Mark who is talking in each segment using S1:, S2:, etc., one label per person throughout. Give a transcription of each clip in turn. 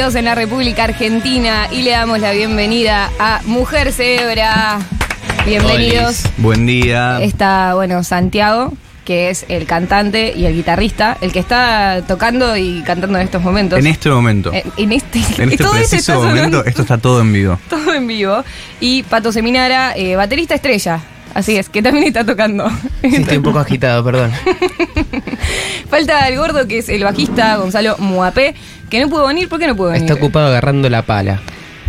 S1: 22 en la República Argentina y le damos la bienvenida a Mujer Cebra. Bienvenidos.
S2: Buen día.
S1: Está, bueno, Santiago, que es el cantante y el guitarrista, el que está tocando y cantando en estos momentos.
S2: En este momento.
S1: Eh, en este,
S2: en este
S1: todo
S2: preciso momento,
S1: sonando
S2: esto está todo en vivo.
S1: todo en vivo. Y Pato Seminara, eh, baterista estrella. Así es, que también está tocando.
S3: Sí, estoy un poco agitado, perdón.
S1: Falta el gordo, que es el bajista Gonzalo Muapé, que no pudo venir. ¿Por qué no pudo venir?
S3: Está ocupado agarrando la pala.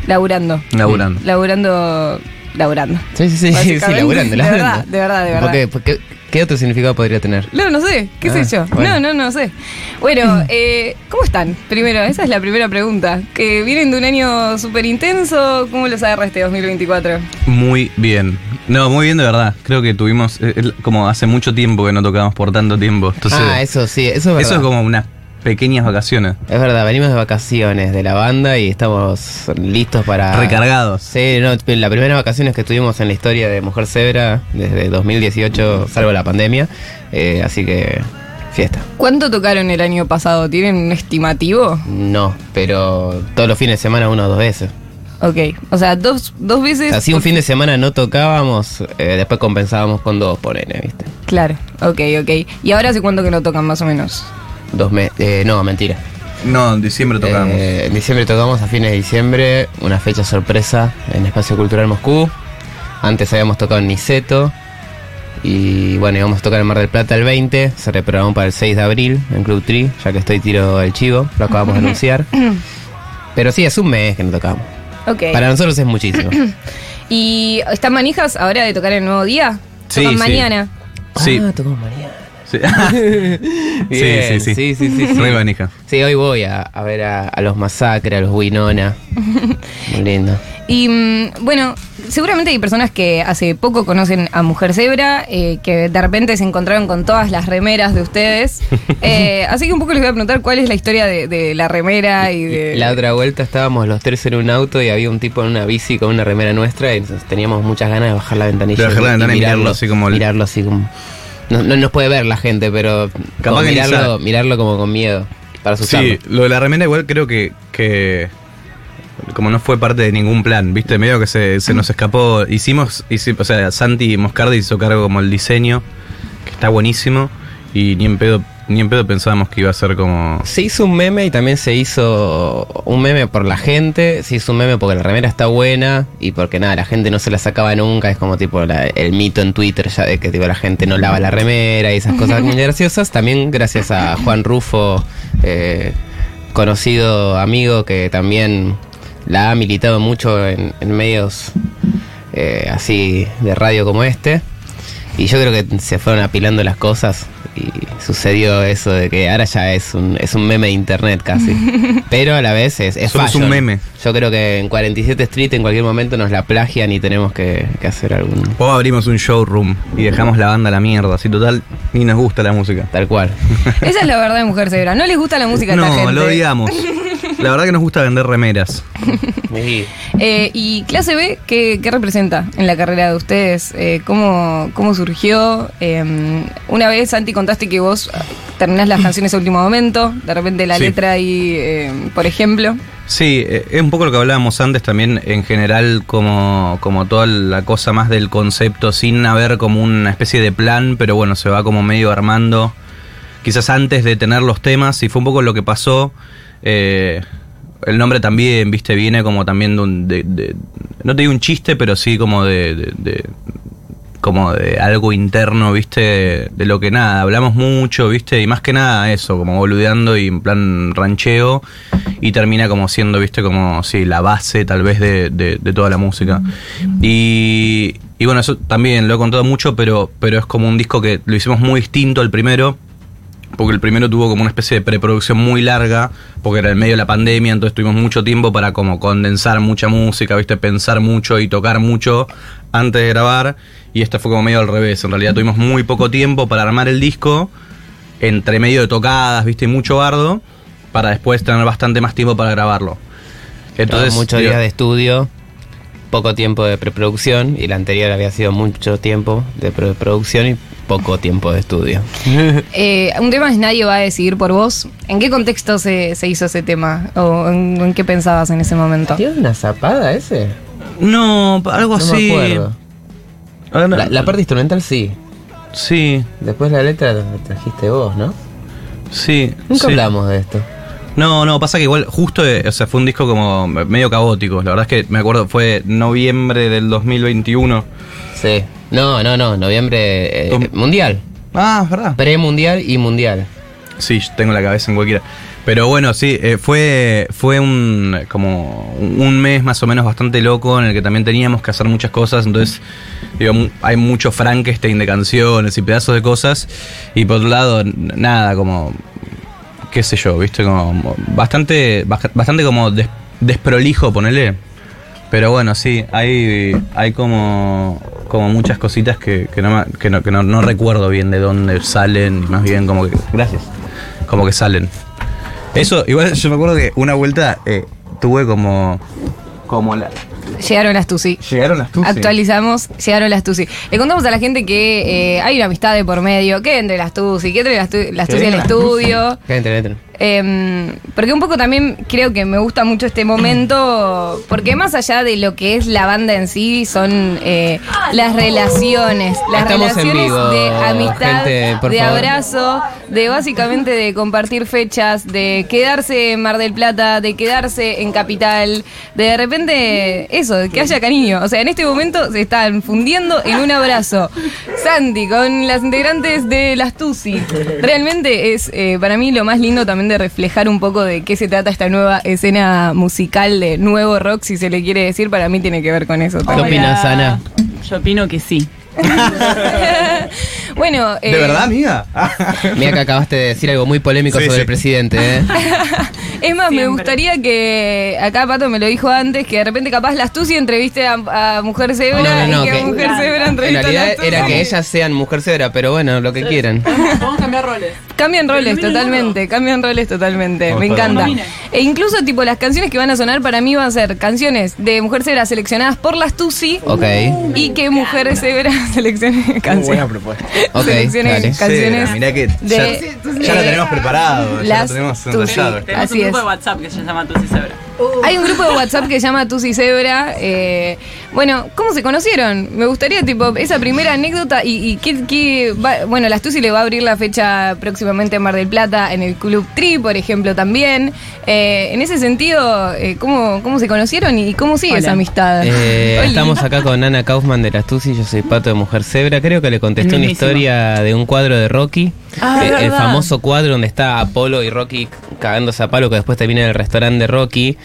S1: Laburando.
S2: Laburando.
S1: Laburando. Laburando.
S3: Sí, sí, sí, sí,
S1: Básicamente.
S3: laburando,
S1: De
S3: laburando.
S1: verdad, de verdad, de verdad.
S3: ¿Por qué? ¿Por qué? ¿Qué otro significado podría tener?
S1: No, no sé, qué
S3: Ah,
S1: sé yo.
S3: bueno.
S1: No, no, no sé. Bueno, eh, ¿cómo están? Primero, esa es la primera pregunta. ¿Que vienen de un año súper intenso? ¿Cómo los agarra este 2024?
S2: Muy bien. No, muy bien de verdad. Creo que tuvimos, eh, como hace mucho tiempo que no tocamos por tanto tiempo. Entonces,
S3: ah, eso sí, eso es verdad.
S2: eso es como unas pequeñas vacaciones.
S3: Es verdad, venimos de vacaciones de la banda y estamos listos para...
S2: Recargados.
S3: Sí, no, la primera vacaciones que tuvimos en la historia de Mujer Zebra desde 2018, salvo la pandemia. eh, así que, fiesta.
S1: ¿Cuánto tocaron el año pasado? ¿Tienen un estimativo?
S3: No, pero todos los fines de semana una o dos veces.
S1: Ok, o sea, dos, dos veces.
S3: Así un fin de semana no tocábamos, eh, después compensábamos con dos, ponele, ¿viste?
S1: Claro, ok, ok. ¿Y ahora hace cuánto que no tocan más o menos?
S3: Dos meses. no, mentira.
S2: No, en diciembre tocamos.
S3: Eh, en diciembre tocamos a fines de diciembre, una fecha sorpresa en Espacio Cultural Moscú. Antes habíamos tocado en Niceto. Y bueno, íbamos a tocar en Mar del Plata el 20. Se reprogramó para el 6 de abril en Club Tree, ya que estoy tiro el chivo. Lo acabamos de anunciar. Pero sí, es un mes que no tocamos.
S1: Ok.
S3: Para nosotros es muchísimo.
S1: ¿Y están manijas ahora de tocar el nuevo día?
S2: Sí,
S1: ¿Tocan
S2: sí.
S1: mañana?
S2: Sí.
S3: Ah, tocamos mañana.
S2: Sí.
S3: Bien,
S2: sí, sí,
S3: sí, sí, sí, sí.
S2: Re manija.
S3: Sí, hoy voy a, a ver a, a los Masacre, a los Winona. Muy lindo.
S1: Y mm, bueno, seguramente hay personas que hace poco conocen a Mujer Zebra, eh, que de repente se encontraron con todas las remeras de ustedes. Eh, así que un poco les voy a preguntar cuál es la historia de, de la remera y de...
S3: La otra vuelta estábamos los tres en un auto y había un tipo en una bici con una remera nuestra y teníamos muchas ganas de bajar la ventanilla
S2: De bajar la ventana y mirarlo así como
S3: mirarlo así como no, no nos puede ver la gente, pero
S2: Capaz
S3: como mirarlo, mirarlo como con miedo para asustarlo.
S2: Sí, lo de la remera igual creo que, que como no fue parte de ningún plan, viste, medio que se, se nos escapó. Hicimos, hici- o sea, Santi Moscardi hizo cargo como el diseño, que está buenísimo, y ni en pedo, ni en pedo pensábamos que iba a ser como.
S3: Se hizo un meme y también se hizo un meme por la gente, se hizo un meme porque la remera está buena y porque nada, la gente no se la sacaba nunca, es como tipo la- el mito en Twitter ya de que tipo, la gente no lava la remera y esas cosas muy graciosas. También gracias a Juan Rufo, eh, conocido amigo que también la ha militado mucho en, en medios eh, así de radio como este. Y yo creo que se fueron apilando las cosas y sucedió eso de que ahora ya es un, es un meme de internet casi. Pero a la vez es, es
S2: Solo es un meme.
S3: Yo creo que en 47 Street en cualquier momento nos la plagian y tenemos que, que hacer algún...
S2: O abrimos un showroom y dejamos la banda a la mierda, así total, ni nos gusta la música.
S3: Tal cual.
S1: Esa es la verdad de Mujer Zebra. No les gusta la música a esta
S2: No,
S1: gente.
S2: lo odiamos. La verdad que nos gusta vender remeras.
S3: Sí.
S1: Eh, ¿Y clase B qué, qué representa en la carrera de ustedes? Eh, ¿cómo, ¿Cómo surgió? Eh, una vez, Santi, contaste que vos terminás las canciones a último momento, de repente la
S2: Sí.
S1: letra ahí, eh, por ejemplo.
S2: Sí, eh, es un poco lo que hablábamos antes también en general como, como toda la cosa más del concepto sin haber como una especie de plan, pero bueno, se va como medio armando quizás antes de tener los temas y fue un poco lo que pasó. Eh, el nombre también, viste, viene como también de un... de- de- no te digo un chiste, pero sí como de- de- como de algo interno, viste, de lo que nada, hablamos mucho, viste, y más que nada eso, como boludeando y en plan rancheo, y termina como siendo, viste, como, sí, la base tal vez de, de- de toda la música. Y, y bueno, eso también lo he contado mucho, pero, pero es como un disco que lo hicimos muy distinto al primero, porque el primero tuvo como una especie de preproducción muy larga, porque era en medio de la pandemia, entonces tuvimos mucho tiempo para como condensar mucha música, viste, pensar mucho y tocar mucho antes de grabar, y este fue como medio al revés, en realidad tuvimos muy poco tiempo para armar el disco, entre medio de tocadas, viste, y mucho bardo, para después tener bastante más tiempo para grabarlo. Entonces,
S3: muchos días de estudio. Poco tiempo de preproducción y la anterior había sido mucho tiempo de preproducción y poco tiempo de estudio.
S1: Eh, un tema es Nadie va a decidir por vos. ¿En qué contexto se, se hizo ese tema? ¿O en, en qué pensabas en ese momento?
S3: ¿Tiene una zapada ese?
S2: No, algo
S3: No
S2: así.
S3: me acuerdo.
S2: Ahora no-
S3: La, la parte instrumental sí.
S2: Sí,
S3: Después la letra la trajiste vos, ¿no?
S2: sí.
S3: Nunca
S2: sí.
S3: hablamos de esto.
S2: No, no, pasa que igual justo, eh, o sea, fue un disco como medio caótico. La verdad es que me acuerdo, fue noviembre del 2021.
S3: Sí. No, no, no. Noviembre. eh, mundial.
S2: Ah, es verdad.
S3: Premundial y mundial.
S2: Sí, tengo la cabeza en cualquiera. Pero bueno, sí, eh, fue, fue un como un mes más o menos bastante loco en el que también teníamos que hacer muchas cosas. Entonces, digo, hay mucho Frankenstein de canciones y pedazos de cosas. Y por otro lado, nada, como, qué sé yo, viste, como bastante, bastante como des- desprolijo, ponele. Pero bueno, sí, hay, hay como, como muchas cositas que, que, no, que, no, que no recuerdo bien de dónde salen, y más bien como que. Gracias. Como que salen. Eso, igual yo me acuerdo que una vuelta eh, tuve como. Como la.
S1: Llegaron las Tusi.
S2: Llegaron las Tusi.
S1: Actualizamos, llegaron las Tusi. Le contamos a la gente que eh, hay una amistad de por medio, que entre las Tusi, que entre las, tu- las
S2: Que
S1: Tusi al estudio.
S3: ¿Qué entre, entre?
S1: Em, porque un poco también creo que me gusta mucho este momento, porque más allá de lo que es la banda en sí, son eh, las relaciones, las
S3: Estamos
S1: relaciones
S3: vivo,
S1: de amistad,
S3: gente,
S1: de
S3: favor.
S1: abrazo, de básicamente de compartir fechas, de quedarse en Mar del Plata, de quedarse en Capital, de de repente eso, de que haya cariño. O sea, en este momento se están fundiendo en un abrazo. Santi con las integrantes de las Tusi. Realmente es eh, para mí lo más lindo también de reflejar un poco de qué se trata esta nueva escena musical de nuevo rock, si se le quiere decir, para mí tiene que ver con eso
S3: ¿Qué
S1: también.
S3: opinas, Ana?
S4: Yo opino que sí.
S1: bueno,
S2: ¿De
S1: eh,
S2: verdad, amiga?
S3: Mira que acabaste de decir algo muy polémico
S2: Sí,
S3: sobre
S2: sí.
S3: el presidente, ¿eh?
S1: Es más, me gustaría que acá Pato me lo dijo antes, que de repente capaz las Tusi entreviste a, a Mujer Zebra
S3: No, no, no,
S1: y que,
S3: que-
S1: Mujer Zebra
S3: En
S1: a
S3: realidad era que ellas sean mujer cebra, pero bueno, lo que quieran.
S4: Vamos a cambiar roles.
S1: Cambian roles totalmente, cambian roles totalmente, me encanta. E incluso tipo las canciones que van a sonar para mí van a ser canciones de Mujer Zebra seleccionadas por las Tusi
S3: Ok.
S1: y que Mujer Zebra seleccione canciones.
S2: propuesta.
S3: Ok,
S1: seleccione
S3: dale.
S1: canciones
S2: mirá que
S1: de,
S2: ya, ya lo tenemos preparado, ya lo tenemos ensayado.
S4: Tenemos
S1: Así
S4: un grupo
S1: es.
S4: de WhatsApp que se llama Tusi Zebra.
S1: Hay un grupo de WhatsApp que se llama Tusi Zebra. eh, bueno, ¿cómo se conocieron? Me gustaría, tipo, esa primera anécdota y, y qué, qué va- bueno, Tusi le va a abrir la fecha próximamente en Mar del Plata, en el Club Tri, por ejemplo, también. Eh, en ese sentido, eh, ¿cómo, ¿cómo se conocieron y cómo sigue
S4: Hola.
S1: esa amistad?
S3: Eh, estamos acá con Ana Kaufman de las Tusi, yo soy Pato de Mujer Zebra. Creo que le contesté una historia de un cuadro de Rocky.
S4: Ah,
S3: Eh, el
S4: verdad.
S3: famoso cuadro donde está Apolo y Rocky cagándose a palo, que después termina en el restaurante de Rocky.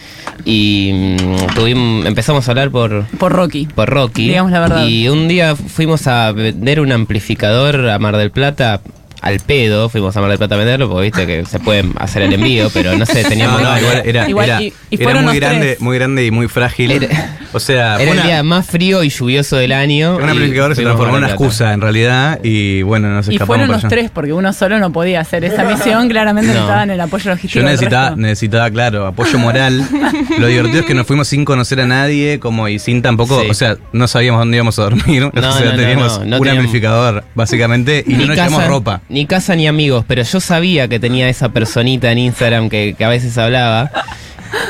S3: Y mm, tuvimos, empezamos a hablar por,
S4: Por Rocky.
S3: por Rocky.
S4: Digamos la verdad.
S3: Y un día fuimos a vender un amplificador a Mar del Plata. Al pedo, fuimos a Mar del Plata a venderlo, porque viste que se puede hacer el envío, pero no sé,
S2: No,
S3: teníamos.
S2: no, igual era,
S4: Igual,
S2: era,
S4: y- y
S2: era
S4: fueron
S2: muy grande,
S4: tres.
S2: muy grande y muy frágil.
S3: Era-
S2: o sea,
S3: Era el día más frío y lluvioso del año.
S2: un
S3: y
S2: amplificador se transformó en una excusa en realidad y bueno, nos
S4: Y
S2: escapamos
S4: fueron
S2: por
S4: los
S2: allá.
S4: tres, porque uno solo no podía hacer esa misión. Claramente
S3: No.
S4: necesitaban el apoyo logístico.
S2: Yo necesitaba, necesitaba, claro, apoyo moral. Lo divertido es que nos fuimos sin conocer a nadie, como y sin tampoco,
S3: Sí.
S2: o sea, no sabíamos dónde íbamos a dormir. o
S3: No,
S2: sea,
S3: no, no,
S2: teníamos
S3: no, no
S2: un
S3: teníamos-
S2: amplificador, básicamente, y no nos llevamos ropa.
S3: Ni casa ni amigos, pero yo sabía que tenía esa personita en Instagram que, que a veces hablaba.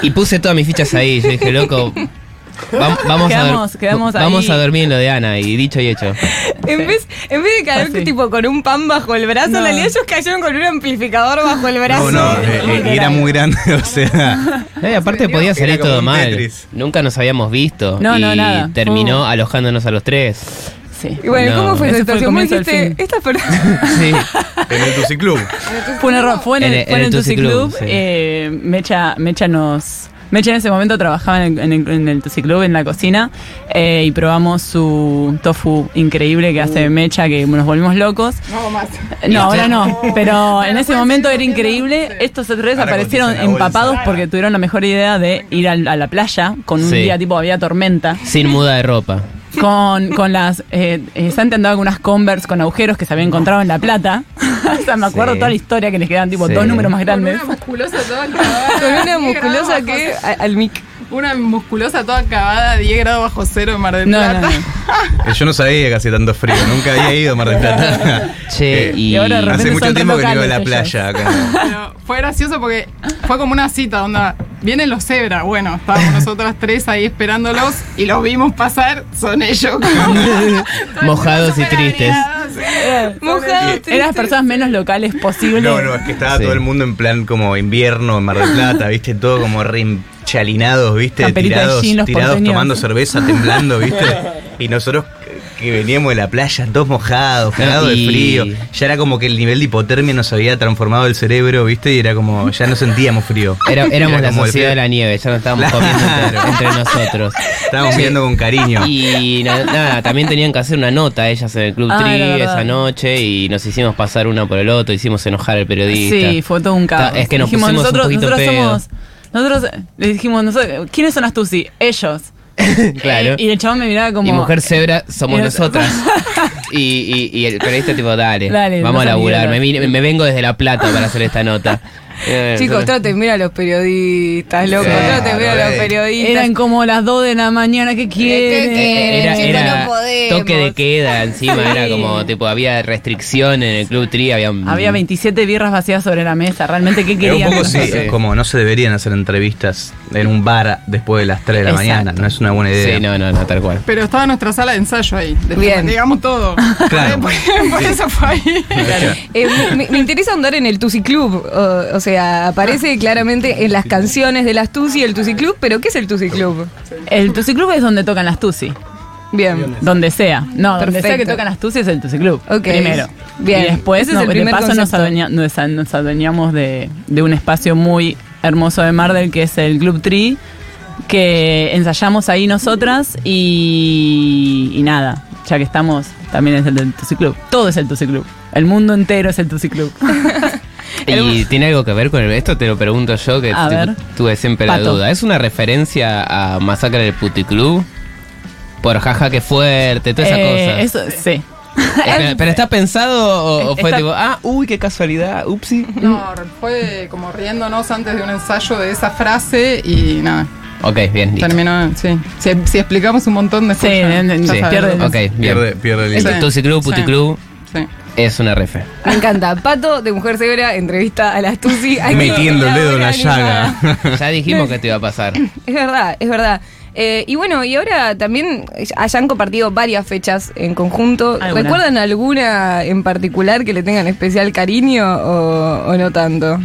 S3: Y puse todas mis fichas ahí. Yo dije, loco, vam- vamos, a,
S4: Quedamos-
S3: dor-
S4: quedamos
S3: vamos
S4: ahí.
S3: a dormir en lo de Ana. Y dicho y hecho.
S1: En vez, en vez de caer
S4: Así.
S1: tipo con un pan bajo el brazo,
S4: No.
S1: en realidad ellos cayeron con un amplificador bajo el brazo.
S2: No, no, eh, eh, era muy grande, o sea.
S3: Aparte podía salir todo mal. Nunca nos habíamos visto.
S4: No,
S3: y
S4: no, nada.
S3: terminó
S4: Uh.
S3: alojándonos a los tres.
S4: Sí.
S1: Y bueno,
S3: No.
S1: ¿cómo fue esa situación?
S4: Del
S1: dijiste,
S4: fin.
S1: estas personas...
S3: Sí.
S2: En el Tusi Club.
S4: Fue un error. Fue en el,
S3: En
S4: en el
S3: el
S4: Tusi Club.
S3: Club, sí.
S4: eh, Mecha, Mecha nos. Mecha en ese momento trabajaba en el, en el, en el Tusi Club, en la cocina, eh, y probamos su tofu increíble que hace Mecha, que nos volvimos locos.
S1: No, más.
S4: No, ahora no, pero en ese momento era increíble. Estos tres
S2: Ahora
S4: aparecieron
S2: bolsa.
S4: empapados porque tuvieron la mejor idea de ir al- a, la playa con un
S3: Sí.
S4: día tipo había tormenta.
S3: Sin muda de ropa.
S4: Con, con las. Eh, eh, Santi andaba con unas Converse con agujeros que se había encontrado en La Plata. o sea, me acuerdo
S3: Sí.
S4: toda la historia que les quedan tipo
S3: Sí.
S4: dos números más grandes.
S1: Con una musculosa que... a- al mic.
S5: una musculosa toda acabada, 10 grados bajo cero en Mar del
S4: No,
S5: Plata.
S4: no, no.
S2: Yo no sabía que hacía tanto frío, nunca había ido a Mar del Plata.
S3: Che,
S2: Eh,
S3: y,
S4: ahora de
S2: Hace mucho tiempo que no iba a la playa acá.
S5: Pero fue gracioso porque fue como una cita, onda, vienen los cebras, bueno, estábamos nosotras tres ahí esperándolos y los vimos pasar, son ellos.
S3: Mojados y tristes.
S1: Mojado, triste.
S4: Eran las personas menos locales posibles.
S2: No, no, es que estaba
S3: Sí.
S2: todo el mundo en plan como invierno en Mar del Plata, viste, todo como rinchalinados, viste,
S4: Camperita
S2: tirados,
S4: jean,
S2: tirados
S4: porteños.
S2: tomando cerveza, temblando, viste. Y nosotros que veníamos de la playa todos mojados, cagados
S3: y-
S2: de frío. Ya era como que el nivel de hipotermia nos había transformado el cerebro, viste, y era como, ya no sentíamos frío.
S3: Era- éramos
S2: Era
S3: la sociedad de la nieve, ya nos estábamos comiendo entre, entre nosotros.
S2: Estábamos viendo con cariño.
S3: Y na- nada, también tenían que hacer una nota ellas en el Club
S4: Ah,
S3: Tri esa noche y nos hicimos pasar uno por el otro, hicimos enojar al periodista.
S4: Sí, fue todo un caos.
S3: Es que nos
S4: dijimos,
S3: pusimos un
S4: nosotros,
S3: poquito
S4: nosotros
S3: pedo.
S4: somos. Nosotros le dijimos, nosotros, ¿quiénes son Astuci? Ellos.
S3: Claro.
S4: Y el chabón me miraba como.
S3: Y Mujer Zebra somos nosotras. y, y, y el periodista tipo, dale,
S4: Dale,
S3: vamos a
S4: no
S3: laburar. Me, me vengo desde La Plata para hacer esta nota. Eh,
S1: Chicos, traten bien a los periodistas, loco.
S2: Claro,
S1: traten bien a los
S2: eh.
S1: periodistas.
S4: Eran como las 2 de la mañana, ¿qué quieren?
S1: quieren?
S3: Era,
S1: chicos,
S3: era
S1: no podemos.
S3: toque de queda encima,
S4: Sí.
S3: era como tipo, había restricción en el Club Tri, había,
S4: Había 27 birras vacías sobre la mesa. Realmente, ¿qué
S2: Era un
S4: querían?
S2: poco sí,
S3: Sí.
S2: como no se deberían hacer entrevistas en un bar después de las 3 de la
S4: Exacto.
S2: mañana, no es una buena idea.
S3: Sí, no, no, no, tal cual.
S5: Pero estaba nuestra sala de ensayo ahí. después,
S1: Bien.
S5: Digamos todo.
S2: Claro.
S5: por, por eso fue ahí.
S1: Eh, me, me interesa andar en el Tusi Club. O, o sea, aparece claramente en las canciones de las Tusi el Tusi Club, pero ¿qué es el Tusi Club?
S4: El Tusi Club es donde tocan las Tusi.
S1: Bien.
S4: Donde sea. No, donde sea que
S1: Perfecto.
S4: tocan las Tusi es el Tusi Club. Primero.
S1: Bien.
S4: Y después,
S1: Ese es
S4: no,
S1: el
S4: de
S1: primer
S4: paso, nos,
S1: concepto.
S4: adueña- nos, a- nos adueñamos de, de un espacio muy hermoso de Mardel que es el Club Tree. Que ensayamos ahí nosotras y, y nada. Ya que estamos, también es el del Tusi Club. Todo es el Tusi Club. El mundo entero es el Tusi Club.
S3: ¿Y tiene algo que ver con el- esto? Te lo pregunto yo, que
S4: A
S3: tu-
S4: ver.
S3: tuve siempre la duda. ¿Es una referencia a Masacre del Puticlub? Por jaja, que fuerte, toda esa
S4: Eh,
S3: cosa.
S4: Eso, sí.
S3: Eh, pero, pero está pensado o, o fue
S4: Está-
S3: tipo, ah, uy, qué casualidad, upsi?
S5: No, fue como riéndonos antes de un ensayo de esa frase y nada.
S3: Ok, bien.
S5: Terminó, sí. Si, si explicamos un montón de
S4: Sí,
S5: ya- ya
S3: Sí,
S5: sabes.
S4: pierde-
S3: ok, bien.
S2: Pierde, pierde el hilo.
S5: Sí.
S3: Tusi Club,
S5: Sí.
S3: Puticlub
S5: Sí.
S3: Es una refe.
S1: Me encanta. Pato de Mujer Cebra, entrevista a las Tusi.
S2: Metiendo el dedo en la llaga.
S3: Ya dijimos que te iba a pasar.
S1: Es verdad, es verdad. Eh, y bueno, y ahora también hayan compartido varias fechas en conjunto.
S4: Alguna.
S1: ¿Recuerdan alguna en particular que le tengan especial cariño o, o no tanto?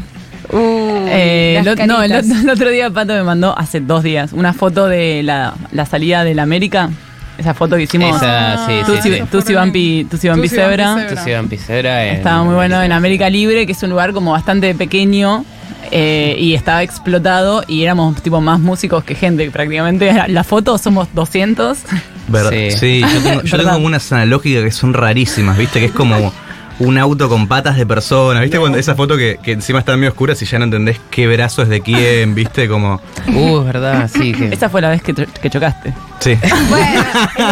S1: Uh,
S4: Eh, no, el, otro día Pato me mandó, hace dos días, una foto de la, la salida del América. Esa foto que hicimos.
S3: Esa, sí, sí,
S4: Tusi,
S3: sí.
S4: Tusi Vampi, Tusi Vampi
S5: Tusi Vampi
S4: Zebra.
S5: Zebra.
S3: Tusi Vampicera en-
S4: Estaba muy bueno en América Libre, que es un lugar como bastante pequeño. eh, y estaba explotado y éramos tipo más músicos que gente prácticamente. La foto somos 200.
S2: Ver-
S3: Sí.
S2: sí. yo tengo, yo tengo unas analógicas que son rarísimas, ¿viste? Que es como un auto con patas de persona, ¿viste? Cuando esa foto que, que encima están medio oscuras y ya no entendés qué brazo es de quién, ¿viste? Como.
S3: Uh, es verdad, sí. Que...
S4: Esa fue la vez que, cho- que chocaste.
S2: Sí.
S1: Bueno,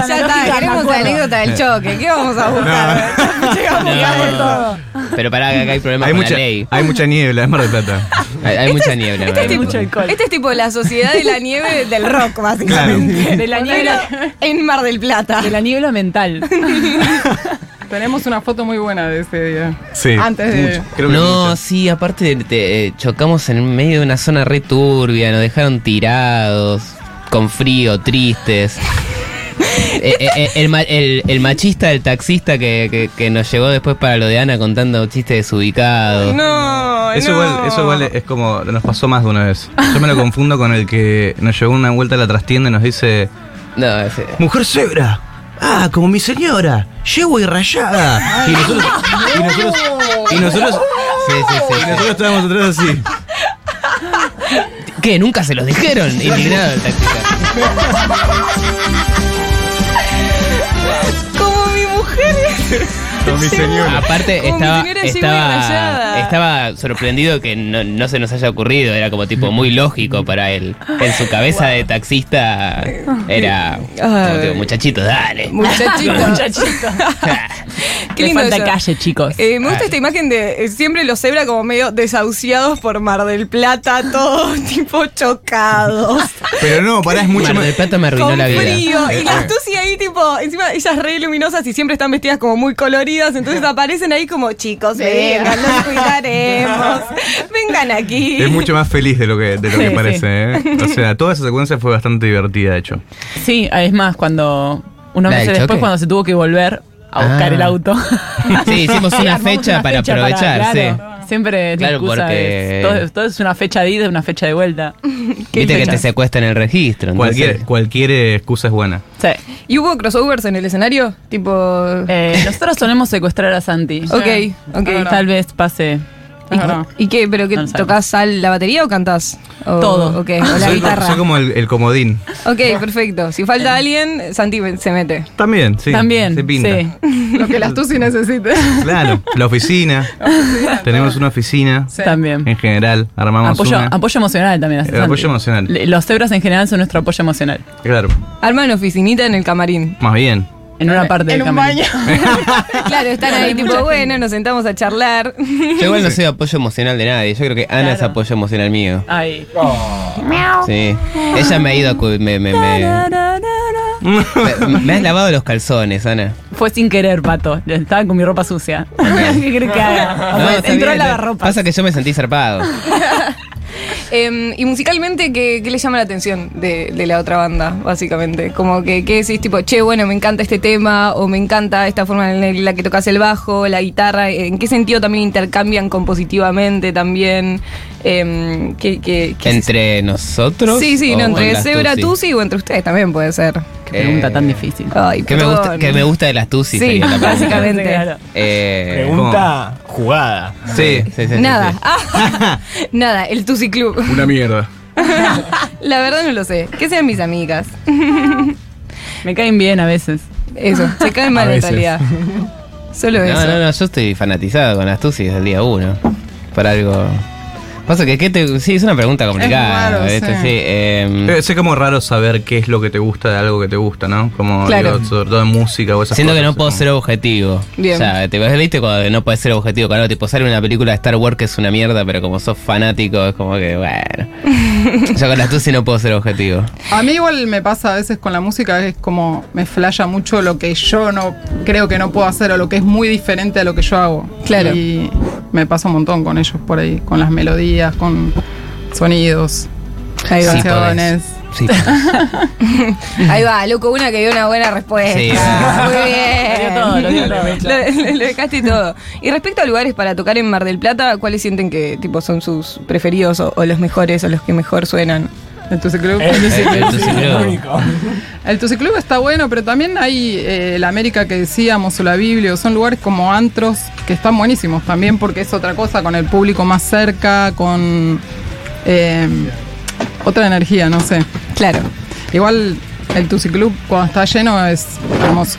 S1: ya está, queremos la anécdota del choque. ¿Qué vamos a buscar?
S3: No. Pero pará, que acá hay problemas
S2: Hay
S3: con
S2: mucha,
S3: la ley.
S2: hay mucha niebla, es Mar del Plata.
S3: Hay, hay mucha niebla.
S1: Este es,
S3: ¿verdad?
S1: tipo,
S4: mucho alcohol.
S1: este es tipo la sociedad de la nieve del rock, básicamente.
S4: De la
S1: Pero
S4: niebla,
S1: en Mar del Plata.
S4: de la niebla mental.
S5: Tenemos una foto muy buena de ese día.
S2: Sí.
S5: Antes de-
S2: mucho, creo que
S3: No,
S2: mucho.
S3: sí, aparte de- de- eh, chocamos en medio de una zona re turbia, nos dejaron tirados, con frío, tristes. Eh, eh, el, ma- el- el machista del taxista que, que- que nos llevó después para lo de Ana contando chistes desubicados.
S1: No,
S2: Eso,
S1: no.
S2: igual, eso igual es como. Nos pasó más de una vez. Yo me lo confundo con el que nos llevó una vuelta a la trastienda y nos dice:
S3: No, ese-
S2: ¡Mujer cebra! ¡Ah, como mi señora! ¡Llevo y rayada! Y nosotros. Y nosotros. Y nosotros.
S3: sí, sí, sí,
S2: Y
S3: sí.
S2: nosotros estábamos atrás así.
S3: ¿Qué? ¿Nunca se los dijeron? Indignado el taxista.
S1: Como mi mujer.
S6: Mi señora.
S3: Aparte
S1: Como mi
S3: estaba,
S1: señora allí muy
S3: estaba, estaba sorprendido que no, no se nos haya ocurrido, era como tipo muy lógico para él. En su cabeza de taxista era como tipo, muchachito, dale.
S1: Muchachito.
S4: Muchachito.
S1: Qué lindo
S4: falta
S1: eso.
S4: calle, chicos.
S1: Eh, me gusta esta imagen de eh, siempre los cebra como medio desahuciados por Mar del Plata, todos tipo chocados.
S6: Pero no, pará, es mucho
S3: Mar del Plata me arruinó
S1: con
S3: la vida.
S1: frío. Y las Tusi ahí, tipo, encima ellas re luminosas y siempre están vestidas como muy coloridas. Entonces aparecen ahí como chicos, vengan, los cuidaremos. Vengan aquí.
S2: Es mucho más feliz de lo que, de lo
S4: Sí,
S2: que
S4: sí.
S2: parece, ¿eh? O sea, toda esa secuencia fue bastante divertida, de hecho.
S4: Sí, es más, cuando unos
S3: ¿La del
S4: meses después, cuando se tuvo que volver a buscar
S3: Ah.
S4: el auto.
S3: Sí, hicimos una fecha
S4: una
S3: para
S4: fecha
S3: aprovechar,
S4: claro. Siempre la
S3: Claro,
S4: excusa
S3: porque-
S4: es, todo, todo es una fecha de ida y una fecha de vuelta.
S3: Viste que
S4: fecha?
S3: te secuestran el registro. entonces-
S2: Cualquier, cualquier excusa es buena.
S4: Sí.
S1: ¿Y hubo crossovers en el escenario? Tipo.
S4: Eh, nosotros solemos secuestrar a Santi.
S1: ok, ok.
S4: Tal vez pase.
S1: ¿Y qué? ¿Pero qué?
S4: No.
S1: ¿Tocás sal la batería o cantás? O-
S4: Todo.
S1: ¿O qué? ¿O la
S2: soy,
S1: guitarra?
S2: soy como el, el comodín.
S1: Ok, perfecto. Si falta alguien, Santi se mete.
S2: También, sí.
S4: También.
S2: Se pinta.
S4: Sí.
S5: Lo que las Tusi necesiten.
S2: Claro, la oficina. Tenemos una oficina.
S5: Sí.
S4: También.
S2: En general, armamos
S4: Apoyo,
S2: una.
S4: apoyo emocional también. hace
S2: El apoyo
S4: Santi.
S2: emocional.
S4: Los cebras en general son nuestro apoyo emocional.
S2: Claro,
S1: Arman oficinita en el camarín.
S2: más bien.
S4: En una parte
S5: en
S4: del
S5: un baño.
S1: Claro, están ahí tipo, bueno, nos sentamos a charlar.
S3: Yo igual no soy apoyo emocional de nadie. Yo creo que Ana es
S4: Claro.
S3: apoyo emocional mío.
S4: Ay.
S3: Sí. Ella me ha ido a. cu- Me, me, me, me- me has lavado los calzones, Ana.
S4: Fue sin querer, pato. Estaba con mi ropa sucia. ¿Qué crees que haga?
S3: No,
S4: Bueno,
S3: está
S4: entró a
S3: bien,
S4: lavar ropa.
S3: Pasa que yo me sentí zarpado.
S1: Em, y musicalmente, ¿qué, qué le llama la atención de, de la otra banda, básicamente? Como que, ¿qué decís? Tipo, che, bueno, me encanta este tema, o me encanta esta forma en la que tocas el bajo, la guitarra. ¿En qué sentido también intercambian compositivamente también? Em, ¿qué, qué- qué es
S3: ¿Entre nosotros?
S1: Sí, sí, no, entre Zebra
S3: Tusi?
S1: O entre ustedes también puede ser.
S4: Qué pregunta
S3: Eh,
S4: tan difícil.
S1: Ay,
S3: ¿Qué me, gusta, que me gusta de las Tusi?
S1: Sí,
S3: sería la pregunta.
S1: básicamente.
S4: Claro.
S3: Eh,
S6: Pregunta jugada.
S2: Sí.
S3: sí, sí,
S1: Nada.
S3: sí.
S1: Ah, nada, el Tusi Club.
S6: Una mierda.
S1: La verdad no lo sé. Que sean mis amigas.
S4: Me caen bien a veces.
S1: Eso, se caen mal en realidad. Solo eso.
S3: No, no, no, yo estoy fanatizado con las Tusi desde el día uno. Por algo. Pasa que, ¿qué te, sí, es una pregunta complicada.
S5: raro,
S3: ¿viste?
S5: sí.
S3: Sí, em,
S2: Eh, sé como raro saber qué es lo que te gusta de algo que te gusta, ¿no? Como
S1: Claro.
S2: digo, sobre todo en música o esas
S3: Siento que no puedo
S2: como-
S3: ser objetivo.
S1: Bien.
S3: O sea, te viste cuando no puedes ser objetivo con algo, tipo sale una película de Star Wars que es una mierda, pero como sos fanático, es como que, bueno. Yo con las Tusi no puedo ser objetivo.
S5: A mí igual me pasa a veces con la música, es como me flasha mucho lo que yo no creo que no puedo hacer o lo que es muy diferente a lo que yo hago.
S1: Claro.
S5: Y me pasa un montón con ellos por ahí, con las melodías, con sonidos,
S1: Ahí va.
S3: Sí,
S5: canciones.
S3: Sí.
S1: Ahí va, loco, una que dio una buena respuesta.
S3: Sí.
S1: Muy bien.
S4: Lo dio todo, lo dio todo.
S1: Lo, lo- lo dejaste todo. Y respecto a lugares para tocar en Mar del Plata, ¿cuáles sienten que tipo son sus preferidos o, o los mejores o los que mejor suenan?
S5: El Tusi Club.
S3: El Tusi Club.
S6: único.
S5: El Club está bueno, pero también hay eh, la América que decíamos o la Biblia, o son lugares como antros que están buenísimos también porque es otra cosa, con el público más cerca, con eh, otra energía, no sé.
S1: Claro.
S5: Igual el Tusi Club cuando está lleno es hermoso.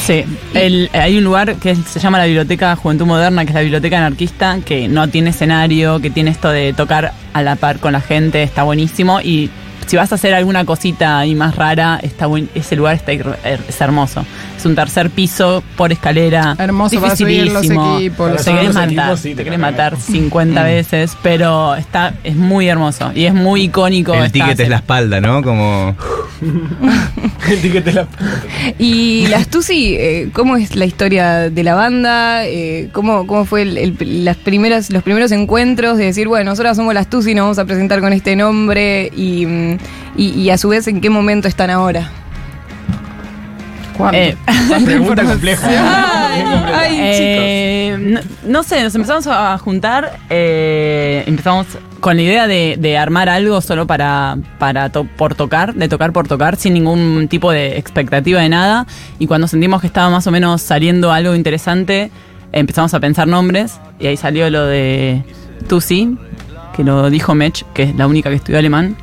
S4: Sí, el- hay un lugar que se llama la Biblioteca Juventud Moderna, que es la biblioteca anarquista, que no tiene escenario, que tiene esto de tocar a la par con la gente, está buenísimo. Y si vas a hacer alguna cosita ahí más rara, está buen- ese lugar está es hermoso. Es un tercer piso por escalera.
S5: Hermoso subir los
S4: dificilísimo.
S5: equipos,
S6: los
S4: Te querés
S6: equipos,
S4: matar,
S6: sí, te
S4: te querés
S6: cagan.
S4: matar 50 veces, pero está es muy hermoso y es muy icónico.
S2: El ticket es la espalda, ¿no? Como.
S6: Etiquete la-
S1: Y las Tusi, eh, ¿cómo es la historia de la banda? Eh, ¿cómo, ¿Cómo fue el- el- las primeras, los primeros encuentros de decir, bueno, nosotros somos las Tusi, nos vamos a presentar con este nombre? Y, mm, y, y a su vez, ¿en qué momento están ahora?
S5: ¿Cuánto?
S4: Eh,
S6: Pregunta compleja.
S1: Ay, ay,
S4: Eh, no, no sé, nos empezamos a juntar, eh, empezamos con la idea de, de armar algo solo para, para to- por tocar, de tocar por tocar, sin ningún tipo de expectativa de nada. Y cuando sentimos que estaba más o menos saliendo algo interesante, empezamos a pensar nombres y ahí salió lo de Tusi, que lo dijo Mech, que es la única que estudió alemán.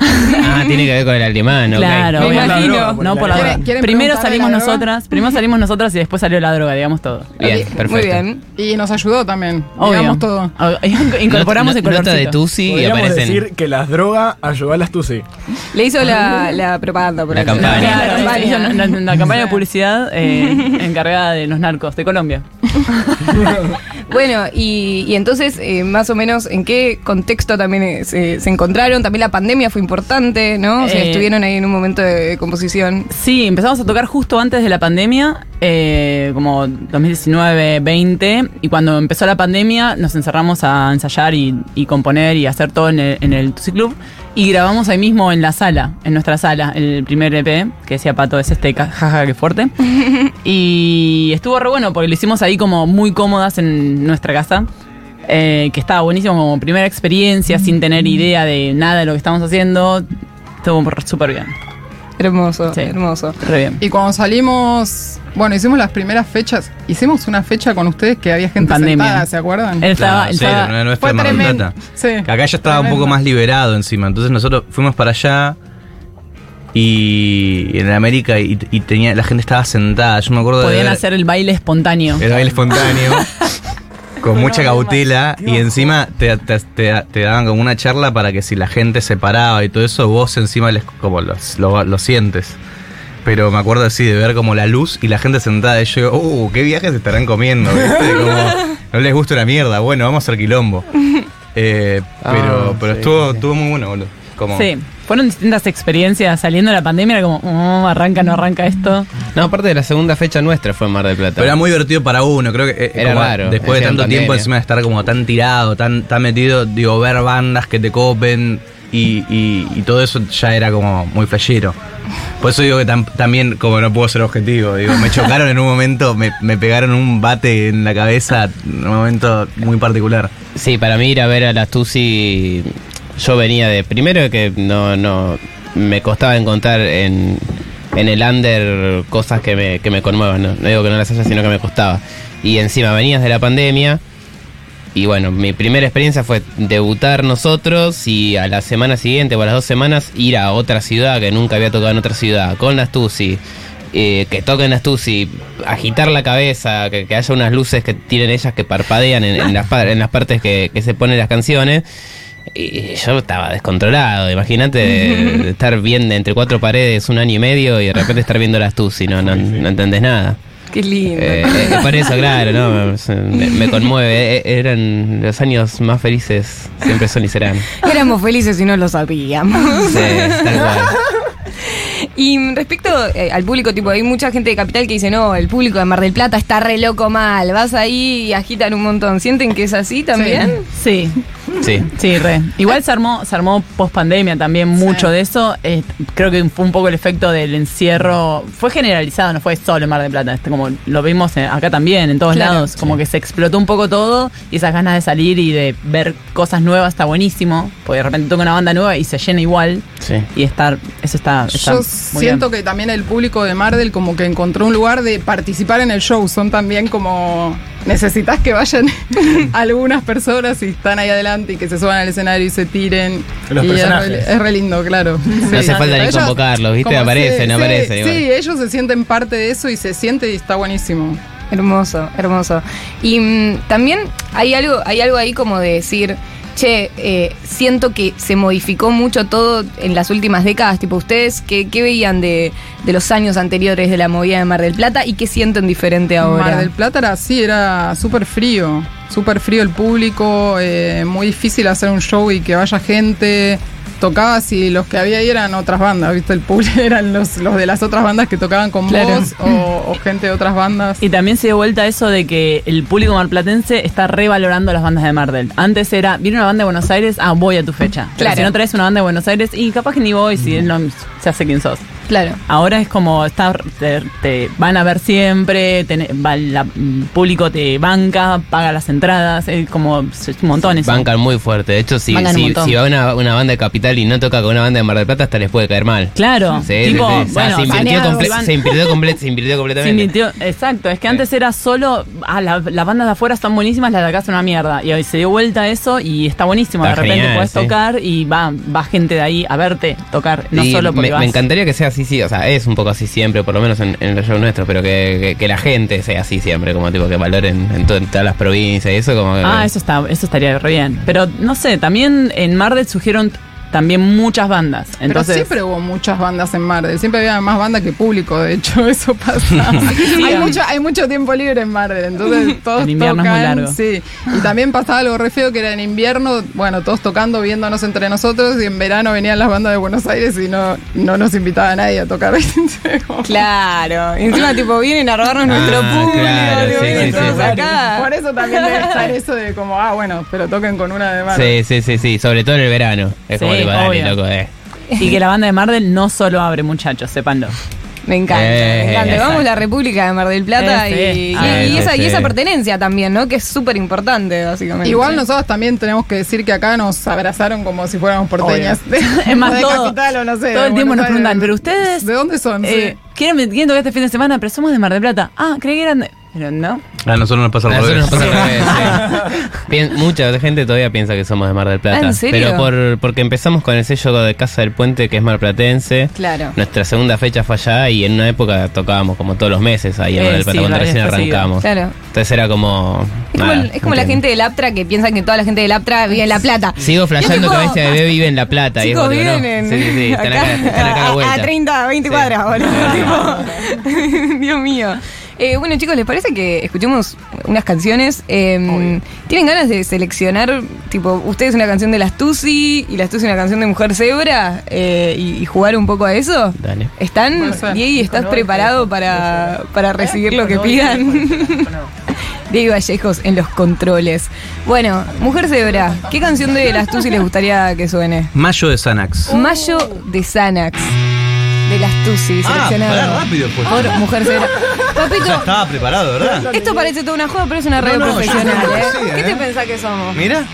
S3: Ah, tiene que ver con el alemán, ok.
S4: Claro,
S1: Me imagino.
S4: No por la
S5: ¿Quieren-
S4: droga.
S5: quieren
S4: Primero
S5: preguntarle
S4: salimos
S5: la droga?
S4: nosotras, primero salimos nosotras y después salió la droga, digamos todo.
S3: Bien,
S5: Muy
S3: perfecto.
S1: Muy bien.
S5: Y nos ayudó también.
S4: Obvio.
S5: Digamos todo.
S4: Ah, Incorporamos el
S3: Nota-
S4: colorcito.
S3: Nota de Tusi y
S6: Podríamos
S3: aparecen.
S6: decir que las drogas ayudó a las Tusi.
S1: Le hizo la, la propaganda. por
S3: La
S1: ahí.
S3: campaña.
S1: La
S4: Claro,
S1: campaña.
S4: hizo una, una- una campaña de publicidad eh, encargada de los narcos de Colombia.
S1: Bueno, y, y entonces, eh, más o menos, ¿en qué contexto también eh, se, se encontraron? También la pandemia fue importante, ¿no? O sea,
S4: Eh,
S1: estuvieron ahí en un momento de composición.
S4: Sí, empezamos a tocar justo antes de la pandemia, como 2019-20, y cuando empezó la pandemia nos encerramos a ensayar y, y componer y hacer todo en el, en el Tusi Club, y grabamos ahí mismo en la sala, en nuestra sala, el primer EP, que decía Pato, es este, jaja, que fuerte. y estuvo re bueno, porque lo hicimos ahí como muy cómodas en nuestra casa. eh, que estaba buenísimo como primera experiencia, sin tener idea de nada de lo que estamos haciendo. Estuvo súper bien.
S1: Hermoso,
S4: Sí.
S1: hermoso.
S4: Re bien.
S5: Y cuando salimos, bueno, hicimos las primeras fechas. Hicimos una fecha con ustedes que había gente
S4: Pandemia.
S5: sentada, ¿se acuerdan?
S4: Él estaba,
S2: Claro,
S4: él
S2: sí,
S4: estaba-
S2: no, no
S5: Fue tremendo. Sí,
S2: acá ya estaba un poco más liberado encima. Entonces nosotros fuimos para allá y en América y, y tenía la gente estaba sentada. Yo me acuerdo de
S4: podían hacer el baile espontáneo.
S2: el baile espontáneo con mucha cautela y encima te, te- te- te daban como una charla para que si la gente se paraba y todo eso, vos encima les, como los- lo, lo sientes. Pero me acuerdo así de ver como la luz y la gente sentada y yo digo, uh, qué viajes estarán comiendo, ¿viste? Como, no les gusta una mierda, bueno, vamos a hacer quilombo. Eh, pero
S3: Ah,
S2: pero
S3: sí,
S2: estuvo,
S3: sí.
S2: estuvo muy bueno, boludo. Como,
S4: Sí, fueron distintas experiencias. Saliendo de la pandemia era como, "Oh, arranca, no arranca esto.
S3: No, aparte de la segunda fecha nuestra fue en Mar del Plata.
S2: Pero era muy divertido para uno, creo que eh,
S3: Era raro,
S2: después de tanto tiempo encima de estar como tan tirado, tan, tan metido, digo, ver bandas que te copen y, y- y todo eso ya era como muy flashero. Por eso digo que tam- también, como no puedo ser objetivo, digo, me chocaron en un momento, me, me pegaron un bate en la cabeza en un momento muy particular.
S3: Sí, para mí ir a ver a las Tusi, yo venía de. Primero que no, no. Me costaba encontrar en, en el under cosas que me, que me conmuevan. ¿no? no digo que no las haya, sino que me costaba. Y encima venías de la pandemia. Y bueno, mi primera experiencia fue debutar nosotros y a la semana siguiente o a las dos semanas ir a otra ciudad que nunca había tocado en otra ciudad, con las Tusi. eh, que toquen las Tusi, agitar la cabeza, que, haya unas luces que tienen ellas que parpadean en, en las, en las partes que, que se ponen las canciones. Y yo estaba descontrolado, imagínate de, de estar viendo entre cuatro paredes un año y medio y de repente estar viendo las Tusi, no, no, no entendés nada.
S1: Qué lindo.
S3: Eh, eh, por eso, claro, no, me, me conmueve. Eh, eran los años más felices, siempre son y serán.
S1: Éramos felices y no lo sabíamos.
S3: Sí, tal cual.
S1: Y respecto eh, al público, tipo, hay mucha gente de Capital que dice, no, el público de Mar del Plata está re loco mal, vas ahí y agitan un montón. ¿Sienten que es así también?
S4: Sí,
S3: Sí.
S4: Sí, re. Igual se armó, se armó post pandemia también mucho de eso. Eh, creo que fue un poco el efecto del encierro. Fue generalizado, no fue solo en Mar del Plata. Este, como lo vimos en- acá también, en todos
S1: Claro.
S4: lados. Como que se explotó un poco todo y esas ganas de salir y de ver cosas nuevas está buenísimo. Porque de repente toca una banda nueva y se llena igual.
S3: Sí.
S4: Y estar, eso está. está
S5: Yo
S4: muy
S5: siento
S4: bien.
S5: que también el público de Mardel como que encontró un lugar de participar en el show. Son también como necesitas que vayan algunas personas y están ahí adelante y que se suban al escenario y se tiren.
S6: Los
S5: y es
S6: personajes.
S5: re, es re lindo, claro.
S3: No hace falta ni convocarlos, ¿viste? Aparecen,
S5: sí,
S3: aparecen,
S5: Sí,
S3: igual.
S5: sí, ellos se sienten parte de eso y se siente y está buenísimo.
S1: Hermoso, hermoso. Y mm, también hay algo, hay algo ahí como de decir, che, eh, siento que se modificó mucho todo en las últimas décadas. Tipo, ¿ustedes qué, qué veían de, de los años anteriores de la movida de Mar del Plata y qué sienten diferente ahora?
S5: Mar del Plata era así, era súper frío. Súper frío el público, eh, muy difícil hacer un show y que vaya gente. Tocabas y los que había ahí eran otras bandas, ¿viste? El público eran los, los de las otras bandas que tocaban con
S4: Claro.
S5: vos o, o gente de otras bandas.
S4: Y también se dio vuelta eso de que el público marplatense está revalorando las bandas de Mardel. Antes era, viene una banda de Buenos Aires, ah, voy a tu fecha. Pero
S1: Claro.
S4: si no traes una banda de Buenos Aires, y capaz que ni voy si él no se hace quien sos.
S1: Claro.
S4: Ahora es como estar, te, te van a ver siempre, ten- va la- el público te banca, paga las entradas, es como es un montón eso.
S3: Bancan muy fuerte. De hecho, si, va una, una banda de Capital y no toca con una banda de Mar del Plata, hasta les puede caer mal.
S4: Claro,
S3: Sí,
S4: tipo,
S3: sí, sí. O sea,
S4: bueno,
S3: se, invirtió
S4: van-
S3: se invirtió comple- se invirtió
S4: se
S3: completamente.
S4: invirtió- exacto, es que antes era solo, ah, la- las bandas de afuera están buenísimas, las de acá son una mierda. Y hoy se dio vuelta eso y está buenísimo.
S3: Está
S4: de repente
S3: genial,
S4: puedes
S3: sí.
S4: tocar y va, va gente de ahí a verte tocar, no
S3: Y
S4: solo porque
S3: me,
S4: vas.
S3: me encantaría que sea así, sí, o sea, es un poco así siempre, por lo menos en, en los shows nuestros, pero que, que- que la gente sea así siempre, como tipo que valoren en, to- en todas las provincias y eso como que...
S4: Ah, eso está, eso estaría re bien. Pero no sé, también en Mar del surgieron también muchas bandas. Entonces,
S5: Pero siempre hubo muchas bandas en Mar del. Siempre había más bandas que público, de hecho, eso pasa. hay, mucho, hay mucho tiempo libre en Mar del, entonces todos
S4: El invierno es
S5: tocan.
S4: muy largo.
S5: Sí. Y también pasaba algo re feo que era en invierno, bueno, todos tocando, viéndonos entre nosotros, y en verano venían las bandas de Buenos Aires y no, no nos invitaba a nadie a tocar.
S1: Claro. Encima, tipo, vienen a robarnos
S3: Ah,
S1: nuestro público.
S3: claro, sí,
S1: acá.
S5: Por eso también debe estar eso de como, ah, bueno, pero toquen con una de Mar.
S3: Sí, sí, sí, sí, sobre todo en el verano. Es como
S4: Sí,
S3: tipo, dale,
S4: obvio.
S3: loco, eh.
S4: y que la banda de Mar del no solo abre, muchachos, sépanlo.
S1: Me encanta,
S3: Eh,
S1: me encanta.
S4: exacto.
S1: Vamos a la República de Mar del Plata
S4: Sí,
S1: y,
S4: sí.
S1: y-
S3: Ah,
S1: y
S3: sí,
S1: esa, y
S3: sí.
S1: esa pertenencia también, ¿no? Que es súper importante, básicamente.
S5: Igual nosotros también tenemos que decir que acá nos abrazaron como si fuéramos porteñas.
S4: Es más,
S5: de
S4: todo,
S5: capital o no sé.
S4: todo el tiempo nos preguntan, pero ustedes...
S5: ¿De dónde son?
S4: eh, ¿quieren, quieren tocar este fin de semana? Pero somos de Mar del Plata. Ah, creí que eran de... Pero no.
S2: A nosotros nos pasa
S3: A
S2: al revés.
S3: nos pasa al revés, sí. Pien- Mucha gente todavía piensa que somos de Mar del Plata.
S1: Ah, ¿en serio?
S3: Pero por, porque empezamos con el sello de Casa del Puente, que es marplatense.
S1: Claro.
S3: Nuestra segunda fecha fue allá y en una época tocábamos como todos los meses ahí en
S4: Eh,
S3: Mar del Plata
S4: sí,
S3: cuando recién
S4: veces
S3: arrancamos.
S1: Claro.
S3: Entonces era como.
S1: Es como,
S3: nada,
S1: el- es como la gente del Aptra que piensa que toda la gente del Aptra vive en La Plata.
S3: Sigo flasheando que
S1: tipo,
S3: Bestia Bebé vive en La Plata. y es no,
S1: en,
S3: Sí, sí, sí. Están acá, están acá a
S1: a,
S3: vuelta.
S1: 30, 20
S3: Sí.
S1: cuadras, boludo. Dios mío. Eh, bueno, chicos, ¿les parece que escuchemos unas canciones? Eh, ¿Tienen ganas de seleccionar, tipo, ustedes una canción de las Tusi y las Tusi una canción de Mujer Cebra eh, y, y jugar un poco a eso?
S3: Dale.
S1: ¿Están? Diego, ¿estás preparado para, para recibir lo que pidan? Diego Vallejos en los controles. Bueno, Mujer Cebra, ¿qué canción de las Tusi les gustaría que suene?
S2: Mayo de Xanax.
S1: Mayo de Xanax. De las Tusi,
S2: Ah,
S1: seleccionado.
S2: pará, rápido fue.
S1: Por Mujer Cebra. Papito,
S2: Estaba preparado, ¿verdad?
S1: esto parece toda una joda, pero es una radio
S2: No, no, yo
S1: profesional, ¿eh?
S2: sí,
S1: ¿Qué
S2: ¿eh?
S1: te pensás que somos?
S2: Mira.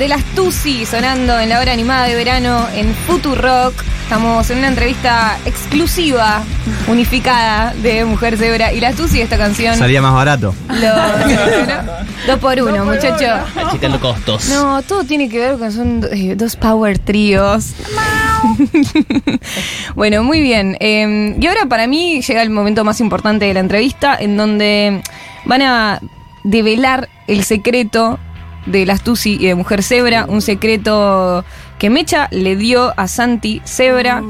S1: De las Tusi sonando en la hora animada de verano en Futurock. Estamos en una entrevista exclusiva, unificada de Mujer Zebra y las Tusi. Esta canción.
S2: Salía más barato.
S1: lo- dos por uno, muchacho.
S3: Achicando costos.
S1: No, todo tiene que ver con son eh, dos power tríos. bueno, muy bien. Eh, y ahora para mí llega el momento más importante de la entrevista, en donde van a develar el secreto de las Tusi y de Mujer Zebra, un secreto que Mecha le dio a Santi Zebra.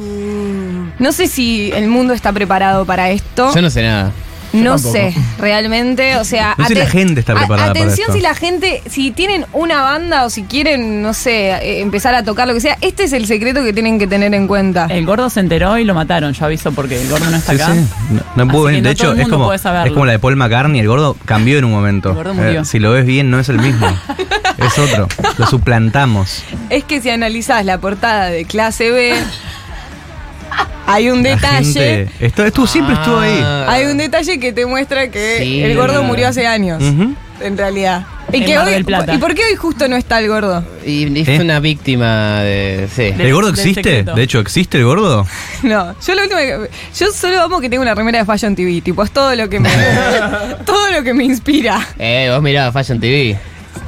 S1: No sé si el mundo está preparado para esto.
S3: Yo no sé nada.
S1: No
S6: tampoco.
S1: sé, realmente, o sea...
S2: No sé si la gente está preparada para
S1: Atención
S2: esto.
S1: si la gente, si tienen una banda o si quieren, no sé, eh, empezar a tocar lo que sea, este es el secreto que tienen que tener en cuenta.
S4: El gordo se enteró y lo mataron. Yo aviso porque el gordo no está
S2: Sí,
S4: acá.
S2: sí. No, no puedo De
S4: no
S2: hecho, es como, es como la de Paul McCartney. El gordo cambió en un momento. Eh,
S4: El gordo murió.
S2: si lo ves bien, no es el mismo. es otro. Lo suplantamos.
S1: Es que si analizás la portada de clase B, hay un
S2: La
S1: detalle.
S2: gente- esto, esto siempre estuvo ahí.
S3: Ah.
S1: Hay un detalle que te muestra que
S3: Sí.
S1: el gordo murió hace años,
S2: Ujú.
S1: en realidad. Y,
S4: En
S1: que
S4: Mar
S1: hoy-
S4: del Plata.
S1: ¿Y por qué hoy justo no está el gordo?
S3: Y es
S2: ¿Eh?
S3: una víctima de. Sí.
S2: ¿El gordo
S4: del
S2: existe?
S4: secreto.
S2: De hecho, ¿existe el gordo?
S1: No, yo lo último que- yo solo amo que tenga una remera de Fashion TV, tipo, es todo lo que me todo lo que me inspira.
S3: Eh, vos mirá Fashion TV.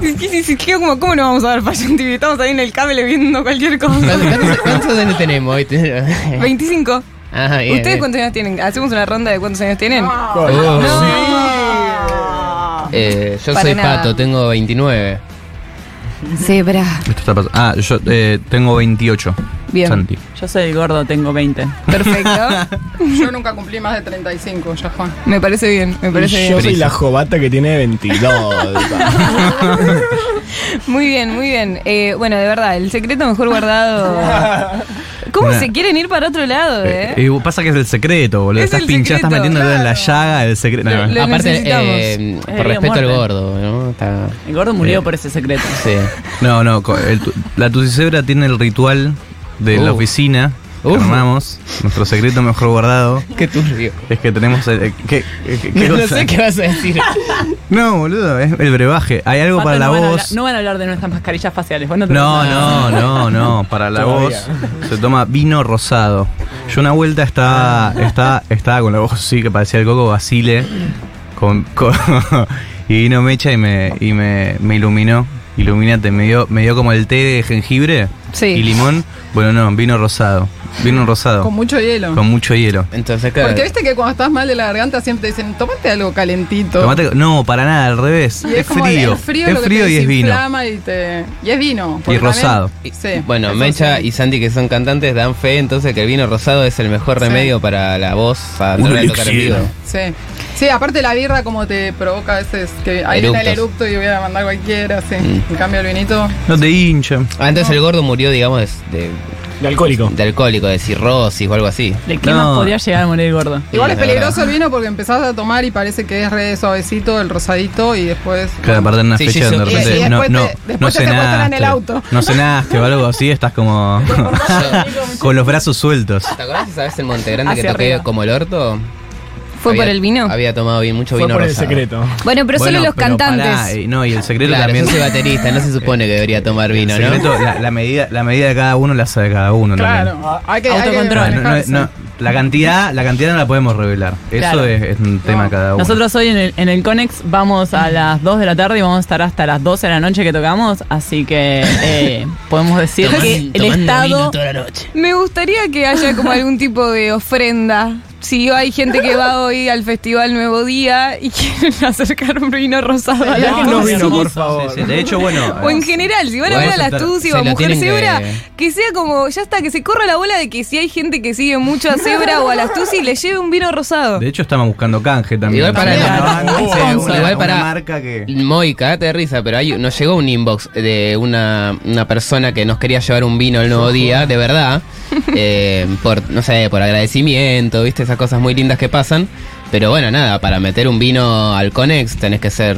S1: ¿Qué- qué- qué- ¿Cómo, cómo no vamos a ver Fashion TV? Estamos ahí en el cable viendo cualquier cosa.
S3: ¿Cuántos, años tenemos hoy?
S1: 25.
S3: Ajá, bien,
S1: ¿Ustedes
S3: bien.
S1: cuántos años tienen? ¿Hacemos una ronda de cuántos años tienen?
S3: Oh.
S1: No.
S3: Eh, yo
S1: Para
S3: soy
S1: nada.
S3: Pato, tengo 29.
S1: Zebra.
S2: Esto está pasando. Ah, yo eh, tengo 28.
S1: Bien.
S2: Santi.
S4: Yo soy el gordo, tengo 20.
S1: Perfecto.
S5: Yo nunca cumplí más de 35, ya fue.
S1: Me parece bien, me parece
S6: Yo
S1: bien.
S6: soy la jovata que tiene 22.
S1: Muy bien, muy bien. Eh, bueno, de verdad, el secreto mejor guardado. ¿Cómo
S2: Una-
S1: se quieren ir para otro lado,
S2: Eh,
S1: eh?
S2: y pasa que es el secreto, boludo.
S1: Es
S2: Estás
S1: el
S2: pinchado, estás metiendo en la llaga del secreto.
S1: Lo-
S2: No,
S1: lo-
S3: Aparte,
S1: necesitamos.
S3: eh, por respeto al gordo, ¿no? Está.
S4: El gordo murió
S2: Eh.
S4: por ese secreto.
S3: Sí.
S2: no, no, el tu- la Tucicebra tiene el ritual de la
S3: Uh.
S2: oficina que
S3: Uh.
S2: armamos. Nuestro secreto mejor guardado
S3: Qué turbio.
S2: es que tenemos. el- eh, ¿qué, qué- qué
S3: No,
S2: cosa?
S3: sé qué vas a decir.
S2: No, boludo, es el brebaje. Hay algo
S4: Pato,
S2: para la
S4: no van a
S2: voz.
S4: hablar- no van a hablar de nuestras mascarillas faciales. Vos no, te
S2: No, no, no, no. Para la voz se toma vino rosado. Yo una vuelta estaba, estaba, estaba con la voz así que parecía el coco Basile. Con, con- y vino Mecha y me, y me, me iluminó. Iluminate, me dio, me dio como el té de jengibre
S1: Sí.
S2: y limón. Bueno, no, vino rosado. Vino rosado.
S5: Con mucho hielo.
S2: Con mucho hielo.
S3: Entonces, claro.
S5: Porque viste que cuando estás mal de la garganta siempre te dicen, tomate algo calentito.
S2: Tomate- no, para nada, al revés.
S5: Y
S2: es,
S5: como el-
S2: frío.
S5: El frío
S2: es
S5: lo que
S2: frío
S5: te
S2: y es vino.
S5: Y, te, y es vino.
S2: Y rosado.
S5: también- sí,
S3: Bueno, Mecha
S5: sí.
S3: y Santi, que son cantantes, dan fe entonces que el vino rosado es el mejor
S5: Sí.
S3: remedio para la voz, para tocar en vivo.
S5: Sí. Sí, aparte la birra como te provoca a veces que ahí viene el eructo y voy a mandar cualquiera, sí.
S3: Mm.
S5: En cambio el vinito.
S2: No te hincha.
S3: Ah, entonces el gordo murió, digamos, de, de,
S6: De alcohólico.
S3: de alcohólico, de cirrosis o algo así.
S4: ¿De qué
S2: No.
S4: más podría llegar a morir el gordo?
S5: Igual es
S3: la
S5: peligroso
S3: verdad.
S5: el vino porque empezás a tomar y parece que es re suavecito, el rosadito y después.
S2: Parte en una
S3: Sí,
S2: fecha
S3: sí,
S2: donde
S3: sí.
S2: de repente
S5: Y- y
S2: no,
S5: después
S2: no,
S5: te- después
S2: no
S5: te
S2: cenaste.
S5: el auto.
S2: No cenaste o algo así, estás como con los brazos sueltos.
S3: ¿Te acordás esa vez en Montegrande que toqué
S4: arriba.
S3: como el orto?
S1: ¿Fue
S3: Había-
S1: por el vino?
S3: Había tomado bien, mucho
S6: Fue
S3: vino
S6: por el secreto.
S1: Bueno, pero
S2: Bueno,
S1: solo los
S2: pero
S1: cantantes.
S2: pará, y no, y el secreto
S3: Claro,
S2: también.
S3: yo soy baterista, no se supone que debería tomar vino,
S2: el
S3: ¿no?
S2: la, la medida, la medida de cada uno la sabe cada uno
S5: Claro,
S2: también.
S5: hay que, hay que
S4: Autocontrol.
S2: No, no,
S5: manejarse.
S2: no, la cantidad, la cantidad no la podemos revelar. Eso
S4: Claro.
S2: es, es un tema cada uno.
S4: Nosotros hoy en el, en el Conex vamos a las 2 de la tarde y vamos a estar hasta las 12 de la noche que tocamos, así que eh, podemos decir que el Estado...
S3: vino toda la noche.
S1: Me gustaría que haya como algún tipo de ofrenda. Si hay gente que va hoy al Festival Nuevo Día y quieren acercar un vino rosado a la
S6: vino, por favor.
S2: sí, de hecho, bueno.
S1: O en general, si van a ver a las
S2: aceptar-
S1: Tusi o a Mujer
S3: que-
S1: Zebra, que... sea como, ya está, que se corra la bola de que si hay gente que sigue mucho a Zebra o a las Tusi, le lleve un vino rosado.
S2: De hecho, estamos buscando canje también.
S3: Igual para-
S2: una-
S3: igual para-
S2: marca que.
S3: Moy, cagate de risa, pero hay, nos llegó un inbox de una, una persona que nos quería llevar un vino el nuevo día, de verdad, eh, por, no sé, por agradecimiento, viste, esas cosas muy lindas que pasan. Pero bueno, nada, para meter un vino al Conex tenés que ser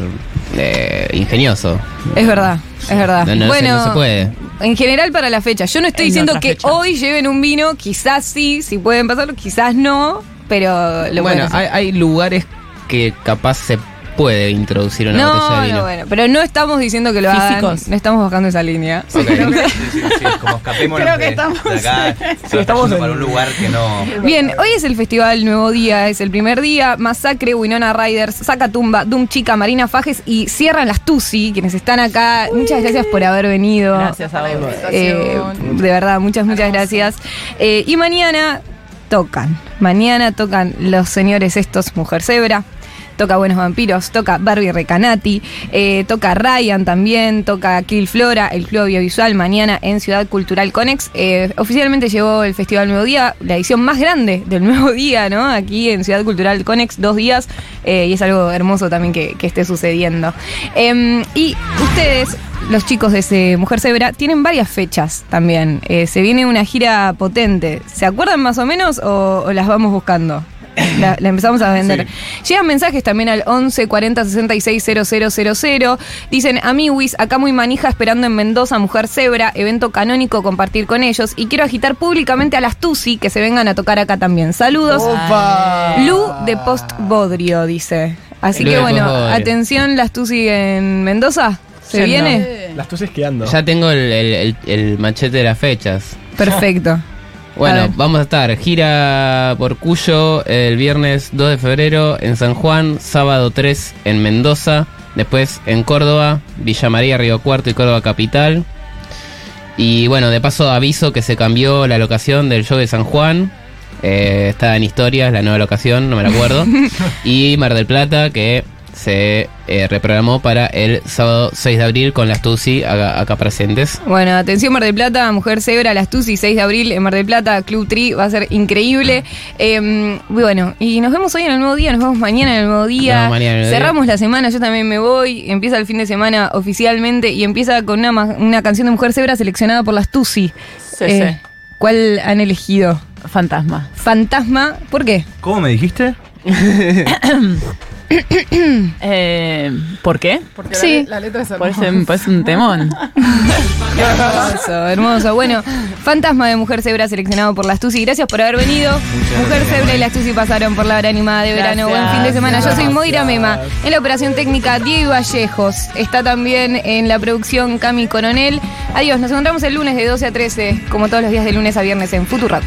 S3: eh, ingenioso.
S1: Es verdad, es verdad.
S3: No, no,
S1: bueno,
S3: se, no se puede.
S1: en general para la fecha. Yo no estoy
S4: En
S1: diciendo que
S4: fecha.
S1: hoy lleven un vino, quizás sí, si pueden pasarlo, quizás no, pero lo
S3: bueno, hay, hay lugares que capaz se puede introducir una botella
S1: No,
S3: de vino.
S1: no, bueno, pero no estamos diciendo que lo hagan. No estamos bajando esa línea.
S3: Ok.
S2: Sí, sí, sí, como
S5: Creo que
S2: de,
S5: estamos-
S2: de acá.
S6: Sí, estamos en-
S2: para un lugar que no.
S1: Bien, hoy es el festival Nuevo Día, es el primer día. Masacre, Winona Riders, Sacatumba, Doom Chica, Marina Fajes y cierran las Tusi, quienes están acá. Muchas gracias por haber venido.
S4: Gracias a vos.
S1: Eh, de verdad, muchas, muchas gracias. Eh, y mañana tocan. Mañana tocan los señores estos, Mujer Zebra. Toca Buenos Vampiros, toca Barbie Recanati, eh, toca Ryan también, toca Kill Flora, el Club Audiovisual, mañana en Ciudad Cultural Conex. Eh, oficialmente llegó el Festival Nuevo Día, la edición más grande del Nuevo Día, ¿no? Aquí en Ciudad Cultural Conex, dos días, eh, y es algo hermoso también que, esté sucediendo. Em, y ustedes, los chicos de ese Mujer Zebra, tienen varias fechas también. Se viene una gira potente. ¿Se acuerdan más o menos o, o las vamos buscando? La, la empezamos a vender. Llegan mensajes también al 11 40 66 000. Dicen, Amiwis, acá muy manija esperando en Mendoza, Mujer Zebra, evento canónico, compartir con ellos. Y quiero agitar públicamente a las Tusi que se vengan a tocar acá también. Saludos.
S6: ¡Opa!
S1: Lu de Post Bodrio, dice. Así
S3: Lu
S1: que bueno, atención, las Tusi en Mendoza. ¿Se viene?
S6: Las tuses quedando.
S3: Ya tengo el, el- el- el machete de las fechas.
S1: Perfecto.
S3: Bueno, vamos a estar gira por Cuyo el viernes 2 de febrero en San Juan, sábado 3 en Mendoza, después en Córdoba, Villa María, Río Cuarto y Córdoba Capital. Y bueno, de paso aviso que se cambió la locación del show de San Juan. Eh, está en historias, la nueva locación, no me la acuerdo. y Mar del Plata, que se eh, reprogramó para el sábado 6 de abril con las Tusi acá, acá presentes.
S1: Bueno, atención Mar del Plata, Mujer Zebra, Las Tusi, 6 de abril en Mar del Plata, Club Tri, va a ser increíble. Eh, bueno, y nos vemos hoy en el nuevo día, nos vemos mañana en el nuevo día.
S3: El
S1: Cerramos la semana, yo también me voy, empieza el fin de semana oficialmente y empieza con una, ma- una canción de Mujer Zebra seleccionada por Las Tusi.
S4: Sí,
S1: Eh, ¿Cuál han elegido?
S4: Fantasma.
S1: Fantasma, ¿por qué?
S2: ¿Cómo me dijiste?
S4: Eh, ¿Por qué?
S5: Porque
S1: Sí.
S5: la, la letra es
S4: Parece,
S5: hermosa.
S4: parece un temón.
S1: Hermoso, hermoso. Bueno, Fantasma de Mujer Zebra seleccionado por las Tusi. Gracias por haber venido. Mujer Zebra y las Tusi pasaron por la hora animada de verano.
S4: Gracias.
S1: Buen fin de semana. Yo soy. Moira Mema. En la operación técnica, Diego Vallejos. Está también en la producción Cami Coronel. Adiós, nos encontramos el lunes de 12 a 13, como todos los días de lunes a viernes en Futurock.